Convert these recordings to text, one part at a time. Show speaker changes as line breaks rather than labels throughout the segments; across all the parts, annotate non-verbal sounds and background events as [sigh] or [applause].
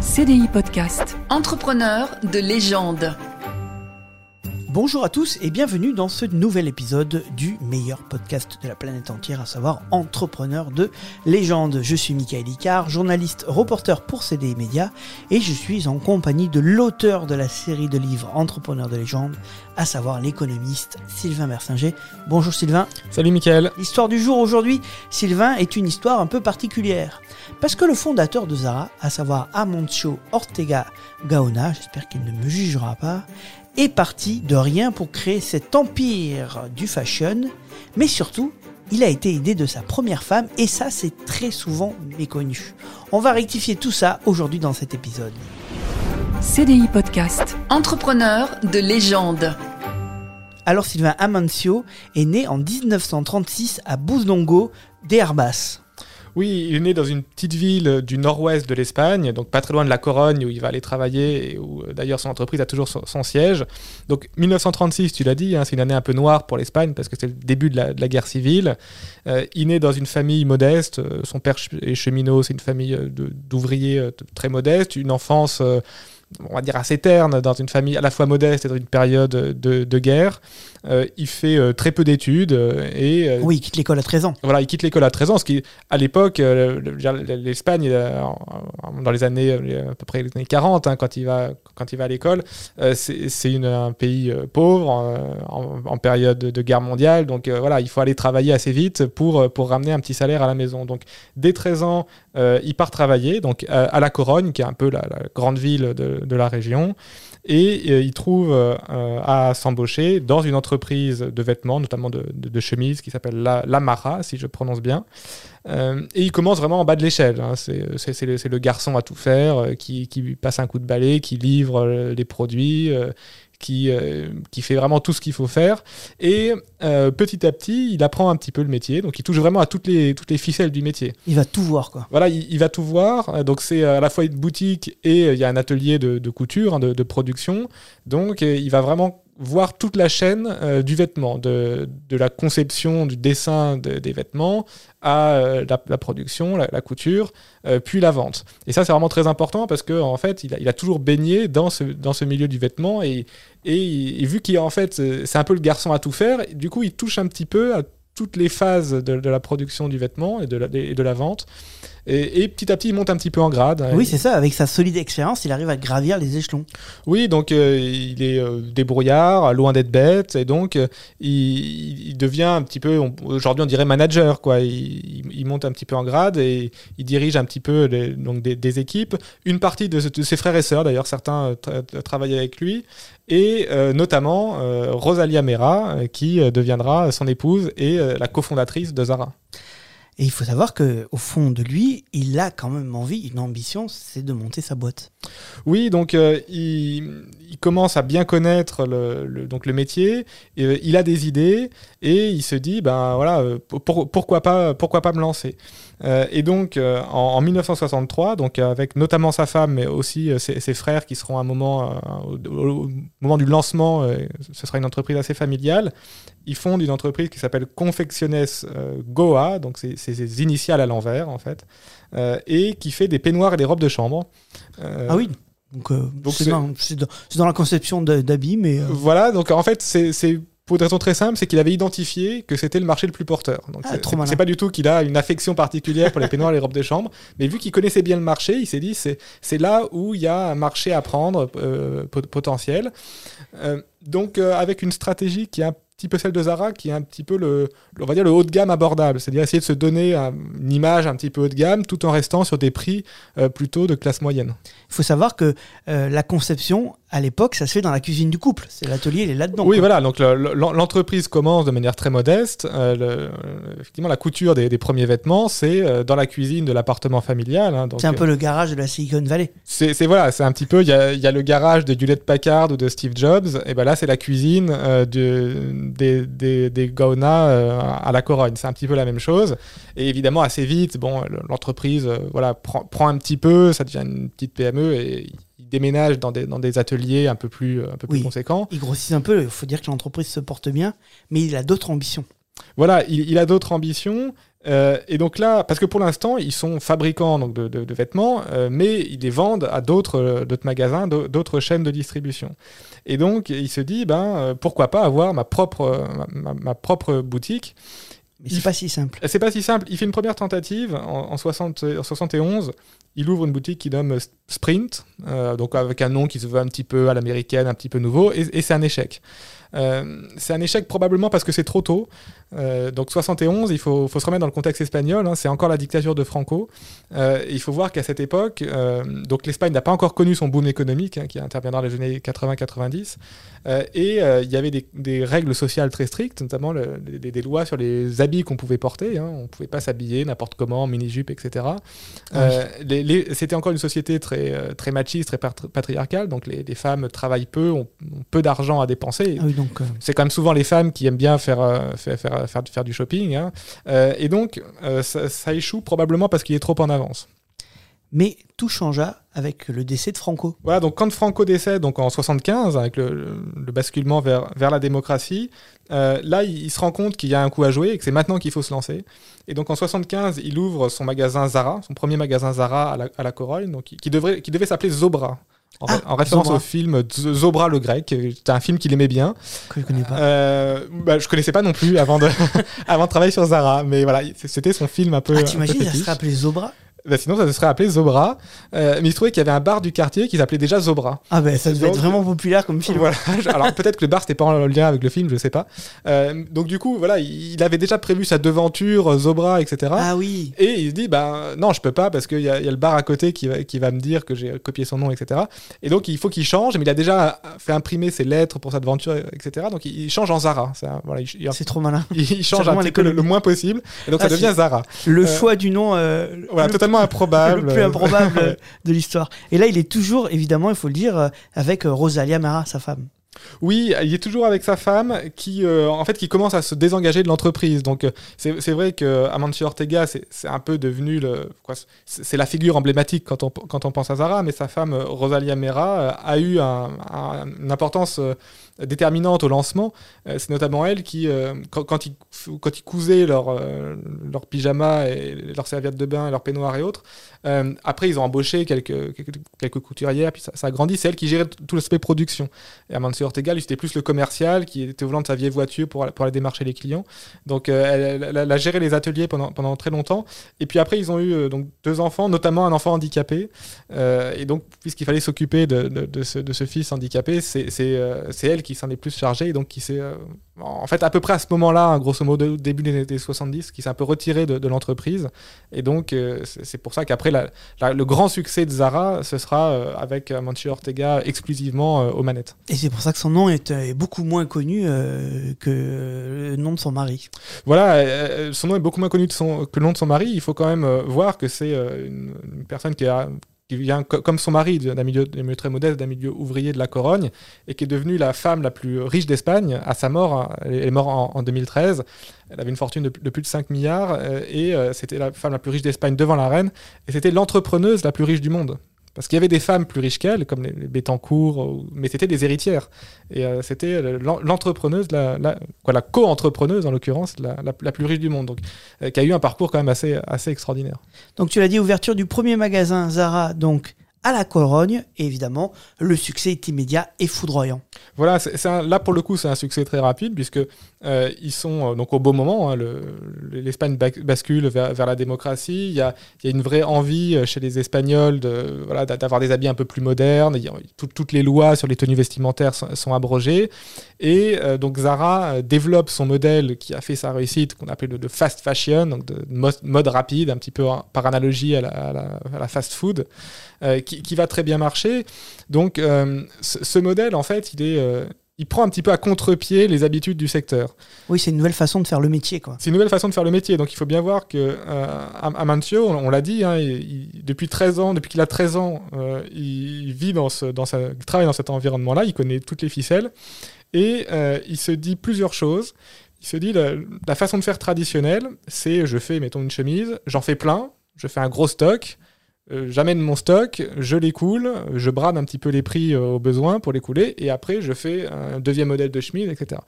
CDI Podcast.
Entrepreneur de légende.
Bonjour à tous et bienvenue dans ce nouvel épisode du meilleur podcast de la planète entière, à savoir Entrepreneur de légende. Je suis Michael Icard, journaliste, reporter pour CDI Média et je suis en compagnie de l'auteur de la série de livres Entrepreneur de légende, à savoir l'économiste Sylvain Mersinger. Bonjour Sylvain.
Salut Michael.
L'histoire du jour aujourd'hui, Sylvain, est une histoire un peu particulière. Parce que le fondateur de Zara, à savoir Amancio Ortega Gaona, j'espère qu'il ne me jugera pas, est parti de rien pour créer cet empire du fashion, mais surtout, il a été aidé de sa première femme et ça c'est très souvent méconnu. On va rectifier tout ça aujourd'hui dans cet épisode.
CDI Podcast.
Entrepreneur de légende.
Alors Sylvain Amancio est né en 1936 à Bouzdongo d'Airbas.
Oui, il est né dans une petite ville du nord-ouest de l'Espagne, donc pas très loin de la Corogne où il va aller travailler et où euh, d'ailleurs son entreprise a toujours son, son siège. Donc 1936, tu l'as dit, hein, c'est une année un peu noire pour l'Espagne parce que c'est le début de la, de la guerre civile. Euh, il naît dans une famille modeste, euh, son père est cheminot, c'est une famille euh, d'ouvriers très modeste, une enfance, euh, on va dire, assez terne dans une famille à la fois modeste et dans une période de, de guerre. Euh, il fait euh, très peu d'études euh, et euh,
Oui, il quitte l'école à 13 ans.
voilà, il quitte l'école à 13 ans, ce qui, à l'époque, l'Espagne, dans les années, à peu près les années 40, hein, quand il va, quand il va à l'école, c'est un pays pauvre, en, en période de, guerre mondiale, donc voilà, il faut aller travailler assez vite pour, pour ramener un petit salaire à la maison. Donc, dès 13 ans, euh, il part travailler, donc à, La Corogne, qui est un peu la, grande ville de, la région, et euh, il trouve euh, à s'embaucher dans une entreprise de vêtements, notamment de, chemises, qui s'appelle la, la Mara, si je prononce bien. Et il commence vraiment en bas de l'échelle. hein. C'est le, garçon à tout faire, qui, qui passe un coup de balai, qui livre les produits, qui, euh, qui fait vraiment tout ce qu'il faut faire. Et euh, petit à petit, il apprend un petit peu le métier. Donc il touche vraiment à toutes les, toutes les ficelles du métier.
Il va tout voir quoi.
Voilà, il, il va tout voir. Euh, Donc c'est à la fois une boutique et il y a un atelier de, de couture, hein, de, de production. Donc il va vraiment voir toute la chaîne euh, du vêtement, de, de la conception, du dessin de- des vêtements à euh, la, production, la, couture, euh, puis la vente. Et ça c'est vraiment très important parce que en fait il a, toujours baigné dans ce, dans ce milieu du vêtement et, et, vu qu'il en fait c'est un peu le garçon à tout faire, du coup il touche un petit peu à toutes les phases de, de la production du vêtement et de la, et de la vente. Et, et petit à petit, il monte un petit peu en grade.
Oui, c'est ça, avec sa solide expérience, il arrive à gravir les échelons.
Oui, donc euh, il est euh, débrouillard, loin d'être bête, et donc euh, il, il devient un petit peu, aujourd'hui on dirait manager, quoi. Il, monte un petit peu en grade et il dirige un petit peu les- donc des, des équipes. Une partie de, de ses frères et sœurs, d'ailleurs, certains tra- travaillent avec lui, et notamment Rosalia Mera, qui deviendra son épouse et la cofondatrice de Zara.
Et il faut savoir que au fond de lui, il a quand même envie, une ambition, c'est de monter sa boîte.
Oui, donc euh, il, commence à bien connaître le, donc le métier, euh, il a des idées et il se dit ben voilà euh, pour- pourquoi pas pourquoi pas me lancer. Euh, et donc euh, en, en 1963, donc avec notamment sa femme mais aussi euh, ses, ses frères qui seront à un moment au, moment du lancement, ce sera une entreprise assez familiale. Ils fondent une entreprise qui s'appelle Confecciones euh, Goa, donc c'est ses initiales à l'envers en fait, et qui fait des peignoirs et des robes de chambre.
Ah oui Donc euh, c'est dans, la conception d'habits, mais euh,
Voilà, donc en fait, c'est pour une raison très simple, c'est qu'il avait identifié que c'était le marché le plus porteur. Donc
Ah,
c'est- pas du tout qu'il a une affection particulière pour les peignoirs et les robes de chambre, mais vu qu'il connaissait bien le marché, il s'est dit c'est là où il y a un marché à prendre euh, pot- potentiel. Euh, donc euh, avec une stratégie qui est un petit peu celle de Zara, qui est un petit peu le, on va dire le haut de gamme abordable, c'est-à-dire essayer de se donner un- une image un petit peu haut de gamme, tout en restant sur des prix plutôt de classe moyenne.
il faut savoir que la conception, à l'époque, ça se fait dans la cuisine du couple. C'est l'atelier, il est là-dedans.
oui,
quoi.
voilà. Donc le- le- l'entreprise commence de manière très modeste. Euh, le- effectivement, la couture des, des premiers vêtements, c'est euh, dans la cuisine de l'appartement familial. hein.
C'est un
euh,
peu le garage de la Silicon Valley.
c'est voilà, c'est un petit peu. Il y a, il y a le garage de Hewlett Packard ou de Steve Jobs. Et ben là, c'est la cuisine euh, de- des, des, euh, à la Corogne. C'est un petit peu la même chose. Et évidemment, assez vite, bon, l'entreprise, euh, voilà, prend, prend un petit peu. Ça devient une petite PME et il déménage dans des, dans des ateliers un peu plus, un peu plus conséquents.
Il grossit un peu, il faut dire que l'entreprise se porte bien, mais il a d'autres ambitions.
Voilà, il, il a d'autres ambitions. Euh, et donc là, parce que pour l'instant, ils sont fabricants donc, de, de- de vêtements, euh, mais ils les vendent à d'autres euh, magasins, d'au- d'autres chaînes de distribution. Et donc, il se dit, ben, euh, pourquoi pas avoir ma propre, euh, ma propre boutique
C'est pas si simple.
C'est pas si simple. Il fait une première tentative en, en 60 en 71. Il ouvre une boutique qui nomme Sprint, euh, donc avec un nom qui se veut un petit peu à l'américaine, un petit peu nouveau, et, et c'est un échec. Euh, c'est un échec probablement parce que c'est trop tôt. Euh, donc 71, il faut, faut se remettre dans le contexte espagnol. hein, c'est encore la dictature de Franco. Euh, il faut voir qu'à cette époque, euh, donc l'Espagne n'a pas encore connu son boom économique hein, qui interviendra dans les années 80-90. Euh, et il y avait des, des règles sociales très strictes, notamment le- des, des lois sur les habits qu'on pouvait porter. hein. On ne pouvait pas s'habiller n'importe comment, en mini-jupe, etc. Les- C'était encore une société très, très machiste, très patri- patriarcale. Donc les, les femmes travaillent peu, ont, ont peu d'argent à dépenser.
Ah oui,
C'est quand même souvent les femmes qui aiment bien faire, faire, faire, faire, faire du shopping. hein. Euh, et donc, euh, ça, ça échoue probablement parce qu'il est trop en avance.
Mais tout changea avec le décès de Franco.
Voilà, donc quand Franco décède, donc en 75, avec le, le- le basculement vers, vers la démocratie, euh, là, il, il se rend compte qu'il y a un coup à jouer et que c'est maintenant qu'il faut se lancer. Et donc en 75, il ouvre son magasin Zara, son premier magasin Zara à la, à la Corogne, donc, qui devrait, qui devait s'appeler Zobra. En,
Ah,
en référence
Zobra.
au film Zobra le grec, c'était un film qu'il aimait bien.
Que je connais pas.
Euh, bah, je connaissais pas non plus avant de, [laughs] avant de travailler sur Zara, mais voilà, c'était son film un peu.
ah, t'imagines,
fétiche.
serait appelé Zobra
Bah, sinon, ça se serait appelé Zobra. Euh, mais il se trouvait qu'il y avait un bar du quartier qui s'appelait déjà Zobra.
Ah ben ça devait
Donc,
être vraiment populaire comme film.
Voilà. [laughs] Alors peut-être que le bar c'était pas en lien avec le film, je sais pas. Euh, donc du coup, voilà, il avait déjà prévu sa devanture, euh, Zobra, etc.
Ah oui.
Et il se dit, ben non, je peux pas parce qu'il y, y a le bar à côté qui va, qui va me dire que j'ai copié son nom, etc. Et donc il faut qu'il change, mais il a déjà fait imprimer ses lettres pour sa devanture, etc. Donc il, il change en Zara. C'est voilà,
trop malin. [laughs]
il change un petit peu le, moins possible. Et donc
Ah,
ça devient
c'est-
Zara.
Le
Euh,
choix du nom euh,
Voilà, improbable. [laughs]
le plus improbable [laughs] de l'histoire. Et là, il est toujours, évidemment, il faut le dire, euh, avec euh, Rosalia Mara, sa femme.
Oui, il est toujours avec sa femme qui, euh, en fait, qui commence à se désengager de l'entreprise. Donc, c'est c'est vrai que Amancio Ortega, c'est c'est un peu devenu le, quoi, c'est la figure emblématique quand on, quand on pense à Zara, mais sa femme Rosalia Mera a eu un- un- une importance déterminante au lancement. Euh, c'est notamment elle qui, euh, quand, ils, cousaient leurs euh, leurs pyjamas et leurs serviettes de bain, leurs peignoirs et autres, après ils ont embauché quelques, couturières, puis ça, a grandi. C'est elle qui gérait tout l'aspect production. Et Amancio Ortega, lui, c'était plus le commercial qui était au volant de sa vieille voiture pour, pour aller démarcher les clients. Donc, elle, a géré les ateliers pendant, très longtemps. Et puis après, ils ont eu donc, deux enfants, notamment un enfant handicapé. Et donc, puisqu'il fallait s'occuper de, ce, de ce fils handicapé, c'est elle qui s'en est plus chargée. Et donc, qui s'est, euh, en fait, à peu près à ce moment-là, hein, grosso modo, début des années 70, qui s'est un peu retirée de, de l'entreprise. Et donc, euh, c'est pour ça qu'après, le grand succès de Zara, ce sera euh, avec Amancio Ortega exclusivement aux manettes.
Et c'est pour ça que son nom est, est beaucoup moins connu que le nom de son mari.
Voilà, son nom est beaucoup moins connu de son- que le nom de son mari. Il faut quand même voir que c'est une, une personne qui, a- qui vient co- comme son mari d'un milieu, milieu très modeste, d'un milieu ouvrier de la Corogne, et qui est devenue la femme la plus riche d'Espagne à sa mort. hein. Elle est morte en, en 2013. Elle avait une fortune de, de plus de 5 milliards, euh, et euh, c'était la femme la plus riche d'Espagne devant la reine, et c'était l'entrepreneuse la plus riche du monde. Parce qu'il y avait des femmes plus riches qu'elle, comme les, Bettencourt, ou- mais c'était des héritières. Et euh, c'était l'en- l'entrepreneuse, la, la, co-entrepreneuse en l'occurrence, la plus riche du monde. Donc, euh, qui a eu un parcours quand même assez, assez extraordinaire.
Donc tu l'as dit, ouverture du premier magasin Zara, donc à la Corogne, et évidemment, le succès est immédiat et foudroyant.
Voilà, là pour le coup, c'est un succès très rapide puisque euh, ils sont euh, donc au beau moment. hein, le- le- L'Espagne ba- bascule vers, la démocratie. Il y a, une vraie envie euh, chez les Espagnols de voilà d'a- d'avoir des habits un peu plus modernes. Toutes les lois sur les tenues vestimentaires sont, abrogées et donc Zara développe son modèle qui a fait sa réussite qu'on appelle de, fast fashion, donc de mode, rapide, un petit peu par analogie à la fast food, euh, qui, qui va très bien marcher. Donc euh, ce, modèle en fait, il est euh, il prend un petit peu à contre-pied les habitudes du secteur.
Oui, c'est une nouvelle façon de faire le métier, quoi.
C'est une nouvelle façon de faire le métier. Donc il faut bien voir que Am- Amancio, on, on l'a dit, hein, il- il- depuis 13 ans, depuis qu'il a 13 ans, il vit dans ce, dans sa, il travaille dans cet environnement-là, il connaît toutes les ficelles, et il se dit plusieurs choses. Il se dit la, la façon de faire traditionnelle, c'est je fais, mettons, une chemise, j'en fais plein, je fais un gros stock, j'amène mon stock, je l'écoule, je brade un petit peu les prix euh, au besoin pour l'écouler, et après je fais un deuxième modèle de chemise, etc.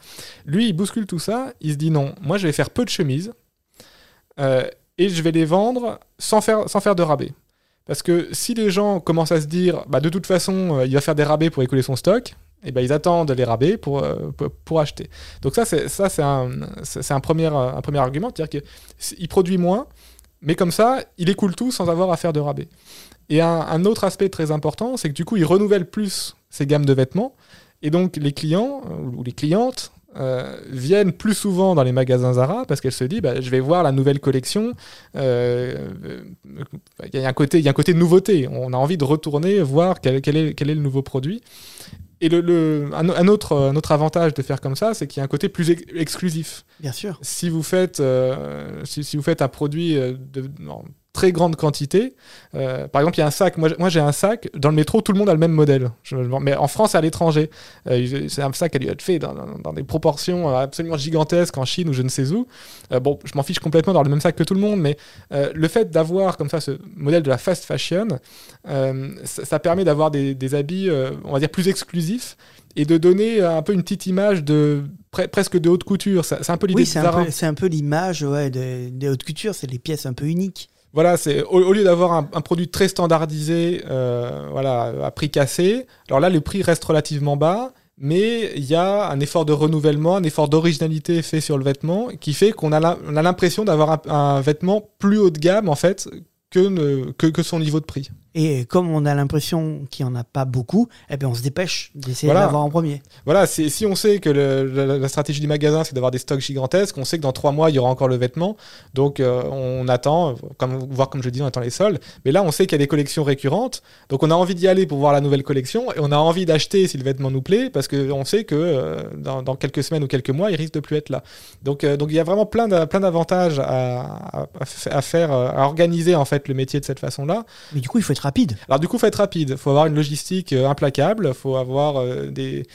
Lui, il bouscule tout ça, il se dit non, moi je vais faire peu de chemises, euh, et je vais les vendre sans faire, sans faire de rabais. Parce que si les gens commencent à se dire, bah, de toute façon, euh, il va faire des rabais pour écouler son stock, et ben ils attendent les rabais pour, euh, pour, acheter. Donc ça, c'est un, un premier, un premier argument, c'est-à-dire qu'il produit moins, mais comme ça, il écoule tout sans avoir à faire de rabais. Et un, autre aspect très important, c'est que du coup, il renouvelle plus ses gammes de vêtements, et donc les clients euh, ou les clientes euh, viennent plus souvent dans les magasins Zara parce qu'elles se disent bah, je vais voir la nouvelle collection. Euh, Il y, a un côté, nouveauté. On a envie de retourner voir quel est le nouveau produit. Et le, le- un, un autre, un autre avantage de faire comme ça, c'est qu'il y a un côté plus ex- exclusif.
Bien sûr.
Si vous faites, euh, si, si vous faites un produit euh, de en très grande quantité, euh, par exemple, il y a un sac. Moi, j'ai un sac. Dans le métro, tout le monde a le même modèle. Je mais en France et à l'étranger, Euh, c'est un sac qui a dû être fait dans, dans- dans des proportions euh, absolument gigantesques en Chine ou je ne sais où. Euh, bon, je m'en fiche complètement dans le même sac que tout le monde, mais le fait d'avoir comme ça ce modèle de la fast fashion, ça, ça permet d'avoir des, des habits, on va dire, plus exclusifs et de donner un peu une petite image de pre- presque de haute couture. C'est un peu l'idée
Oui, c'est un peu, l'image ouais, de- des hautes couture, c'est les pièces un peu uniques.
Voilà, c'est au, lieu d'avoir un, produit très standardisé, euh, voilà, à prix cassé. Alors là, le prix reste relativement bas, mais il y a un effort de renouvellement, un effort d'originalité fait sur le vêtement, qui fait qu'on a l'impression d'avoir un, vêtement plus haut de gamme en fait que son niveau de prix.
Et comme on a l'impression qu'il n'y en a pas beaucoup, eh bien on se dépêche d'essayer
Voilà.
de l'avoir en premier.
Voilà, si on sait que le- la, la stratégie du magasin, c'est d'avoir des stocks gigantesques, on sait que dans trois mois, il y aura encore le vêtement. Donc, euh, on attend, comme, voir comme je dis, on attend les soldes. Mais là, on sait qu'il y a des collections récurrentes. Donc, on a envie d'y aller pour voir la nouvelle collection. Et on a envie d'acheter si le vêtement nous plaît, parce qu'on sait que euh, dans, dans quelques semaines ou quelques mois, il risque de plus être là. Donc, euh, donc il y a vraiment plein d'a- plein d'avantages à, à- à fa- à faire, à organiser en fait le métier de cette façon-là.
Mais du coup, il faut être
Alors du coup, faut être rapide. faut avoir une logistique euh, implacable. faut avoir euh, des,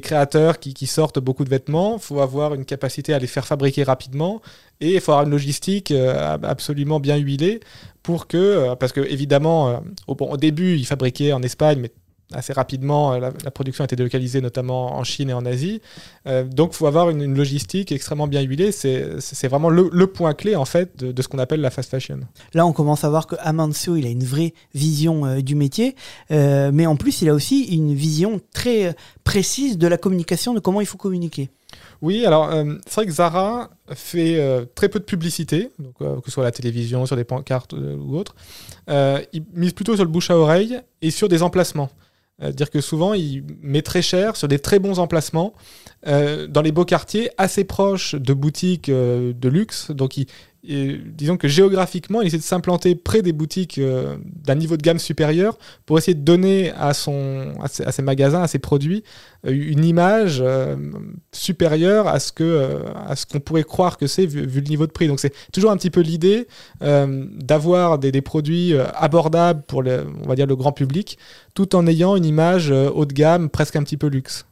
créateurs qui, sortent beaucoup de vêtements. faut avoir une capacité à les faire fabriquer rapidement. Et il faut avoir une logistique euh, ab- absolument bien huilée pour que... parce que évidemment, au, au début, ils fabriquaient en Espagne, mais assez rapidement, euh, la, la production a été délocalisée notamment en Chine et en Asie. Euh, donc, il faut avoir une, une logistique extrêmement bien huilée. C'est vraiment le, le point clé, en fait, de, de ce qu'on appelle la fast fashion.
Là, on commence à voir que Amancio, il a une vraie vision euh, du métier, euh, mais en plus, il a aussi une vision très précise de la communication, de comment il faut communiquer.
Oui, alors euh, c'est vrai que Zara fait euh, très peu de publicité, donc, euh, que ce soit à la télévision, sur des pancartes ou autres. Euh, il mise plutôt sur le bouche à oreille et sur des emplacements. Euh, dire que souvent, il met très cher sur des très bons emplacements euh, dans les beaux quartiers assez proches de boutiques euh, de luxe. Donc, il- disons que géographiquement, il essaie de s'implanter près des boutiques euh, d'un niveau de gamme supérieur pour essayer de donner à, ses, magasins, à ses produits, euh, une image euh, supérieure à ce que à qu'on pourrait croire que c'est vu, le niveau de prix. Donc c'est toujours un petit peu l'idée d'avoir des, produits abordables pour le, le grand public, tout en ayant une image haut de gamme, presque un petit peu luxe.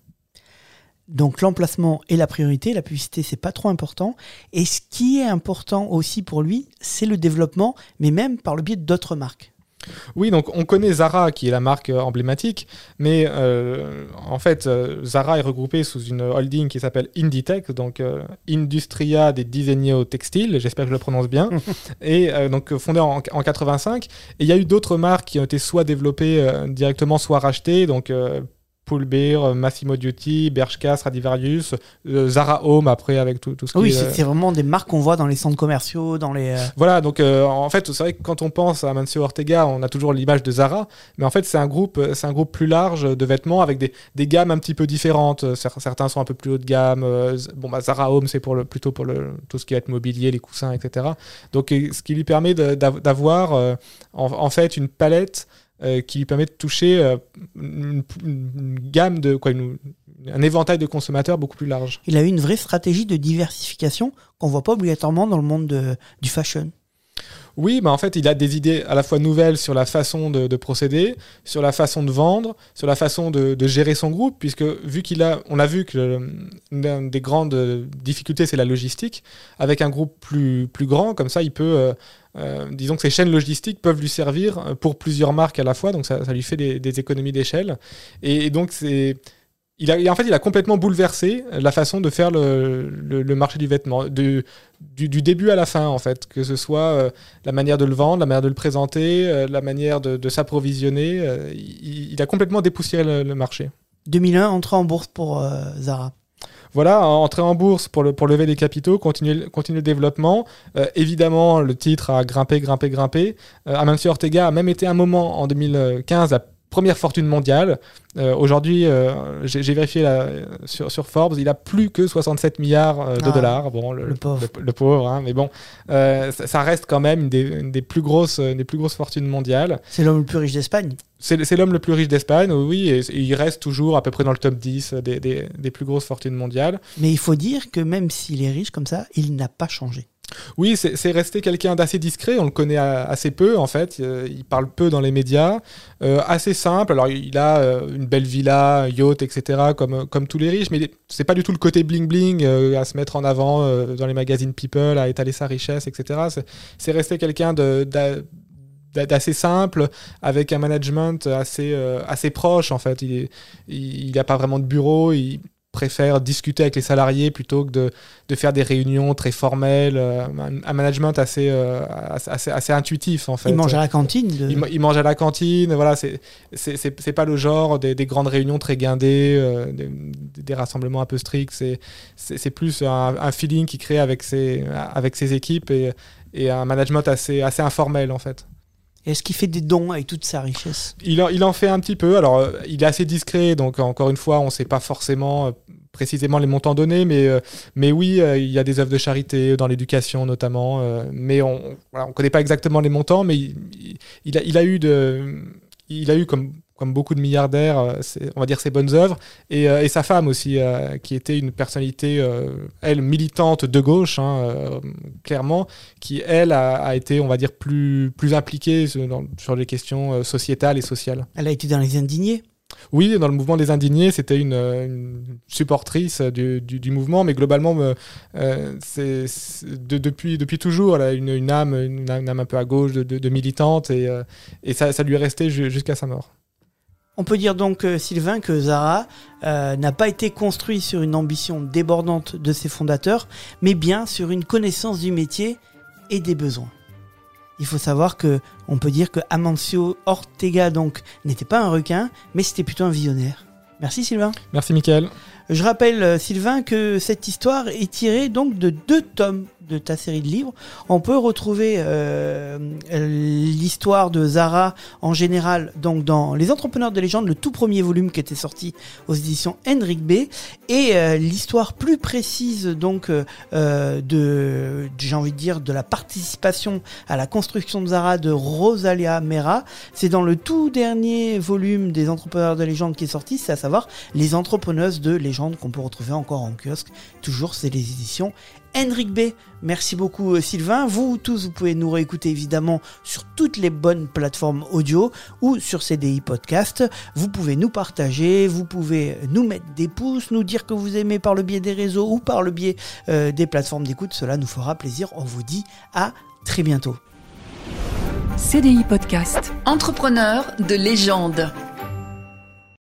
Donc l'emplacement est la priorité, la publicité c'est pas trop important. Et ce qui est important aussi pour lui, c'est le développement, mais même par le biais d'autres marques.
Oui, donc on connaît Zara qui est la marque euh, emblématique, mais euh, en fait euh, Zara est regroupée sous une holding qui s'appelle Inditex, donc euh, Industria des Disegno Textiles, j'espère que je le prononce bien, [laughs] et donc fondée en, en 85. Et il y a eu d'autres marques qui ont été soit développées directement, soit rachetées, donc euh, Pull Bear, Massimo Dutti, Bershka, Stradivarius, euh, Zara Home après avec tout, tout ce qui
Oui,
est,
c'est
euh,
c'est vraiment des marques qu'on voit dans les centres commerciaux, dans les. euh,
voilà, donc euh, en fait, c'est vrai que quand on pense à Mancio Ortega, on a toujours l'image de Zara, mais en fait, c'est un groupe, euh, c'est un groupe plus large de vêtements avec des, des gammes un petit peu différentes. Euh, cer- Certains sont un peu plus haut de gamme. euh, bon, bah, Zara Home, c'est pour le, plutôt pour le, tout ce qui va être mobilier, les coussins, etc. Donc, euh, ce qui lui permet d'avoir euh, en, en fait une palette euh, qui lui permet de toucher euh, une, gamme de un éventail de consommateurs beaucoup plus large.
Il a eu une vraie stratégie de diversification qu'on voit pas obligatoirement dans le monde de- du fashion.
Oui, bah en fait, il a des idées à la fois nouvelles sur la façon de, de procéder, sur la façon de vendre, sur la façon de, gérer son groupe, puisque vu qu'il a, on a vu que des grandes difficultés, c'est la logistique. Avec un groupe plus, grand, comme ça, il peut, euh, euh, disons que ces chaînes logistiques peuvent lui servir euh, pour plusieurs marques à la fois, donc ça, lui fait des, économies d'échelle. Et donc, c'est. Il a, en fait, il a complètement bouleversé la façon de faire le, le- le marché du vêtement, du, du début à la fin, en fait. Que ce soit euh, la manière de le vendre, la manière de le présenter, euh, la manière de, de s'approvisionner. euh, il, il a complètement dépoussiéré le, le marché.
2001, entrée en bourse pour Zara.
Voilà, entrer en bourse pour, le, pour lever des capitaux, continuer, le- continuer le développement. Évidemment, le titre a grimpé, grimpé, grimpé. Amancio Ortega a même été un moment en 2015 la première fortune mondiale. Euh, Aujourd'hui, euh, j'ai vérifié sur, sur Forbes, il a plus que 67 milliards euh, de
Ah,
dollars. Bon, le,
le pauvre.
le- le pauvre, hein, mais bon, euh, ça, ça reste quand même une des, une des plus grosses, une des plus grosses fortunes mondiales.
C'est l'homme le plus riche d'Espagne.
C'est c'est l'homme le plus riche d'Espagne, oui, et, et il reste toujours à peu près dans le top 10 des, des- des plus grosses fortunes mondiales.
Mais il faut dire que même s'il est riche comme ça, il n'a pas changé.
Oui, c'est resté quelqu'un d'assez discret, on le connaît assez peu en fait, Euh, il parle peu dans les médias, Euh, assez simple, alors il a euh, une belle villa, yacht, etc., comme, tous les riches, mais c'est pas du tout le côté bling-bling à se mettre en avant dans les magazines People, à étaler sa richesse, etc. C'est- resté quelqu'un d'assez simple, avec un management assez, assez proche en fait, il n'a pas vraiment de bureau, préfère discuter avec les salariés plutôt que de, de faire des réunions très formelles, euh, un, un management assez, euh, assez, assez intuitif en fait.
Il mange à la cantine. de-
Il, ma- il mange à la cantine, voilà, c'est pas le genre des, des grandes réunions très guindées, euh, des, des rassemblements un peu stricts, c'est plus un, un feeling qu'il crée avec ses, avec ses équipes et, et un management assez, assez informel en fait.
Est-ce qu'il fait des dons avec toute sa richesse?
Il en, il en fait un petit peu. Alors, euh, il est assez discret, donc encore une fois, on ne sait pas forcément euh, précisément les montants donnés, mais, euh, mais oui, il y a des œuvres de charité dans l'éducation notamment, mais on ne connaît pas exactement les montants, mais il- il a, il a eu de, il a eu comme comme beaucoup de milliardaires, euh, on va dire ses bonnes œuvres, et, euh, et sa femme aussi, euh, qui était une personnalité, elle, militante de gauche, hein, clairement, qui, elle, a, a été, on va dire, plus, plus impliquée sur, dans- sur les questions sociétales et sociales.
Elle a été dans les indignés.
Oui, dans le mouvement des indignés, c'était une, une supportrice du, du- du mouvement, mais globalement, euh, c'est c'est- de- depuis, depuis toujours, elle a une, une âme, une, âme un peu à gauche de, de- de militante, et, euh, et ça, ça lui est resté ju- jusqu'à sa mort.
On peut dire donc, euh, Sylvain, que Zara euh, n'a pas été construit sur une ambition débordante de ses fondateurs, mais bien sur une connaissance du métier et des besoins. Il faut savoir que on peut dire que Amancio Ortega donc n'était pas un requin, mais c'était plutôt un visionnaire. Merci Sylvain.
Merci, Mickaël.
Je rappelle, euh, Sylvain, que cette histoire est tirée donc de deux tomes de ta série de livres. On peut retrouver euh, l'histoire de Zara en général donc dans Les Entrepreneurs de légende, le tout premier volume qui était sorti aux éditions Henrik B, et euh, l'histoire plus précise donc de, j'ai envie de dire, de la participation à la construction de Zara de Rosalia Mera. C'est dans le tout dernier volume des Entrepreneurs de légende qui est sorti, c'est à savoir les entrepreneuses de légende qu'on peut retrouver encore en kiosque. Toujours, c'est les éditions Henrik B. Merci beaucoup euh, Sylvain. Vous tous, vous pouvez nous réécouter évidemment sur toutes les bonnes plateformes audio ou sur CDI Podcast. Vous pouvez nous partager, vous pouvez nous mettre des pouces, nous dire que vous aimez par le biais des réseaux ou par le biais euh, des plateformes d'écoute. Cela nous fera plaisir. On vous dit à très bientôt.
CDI Podcast.
Entrepreneur de légende.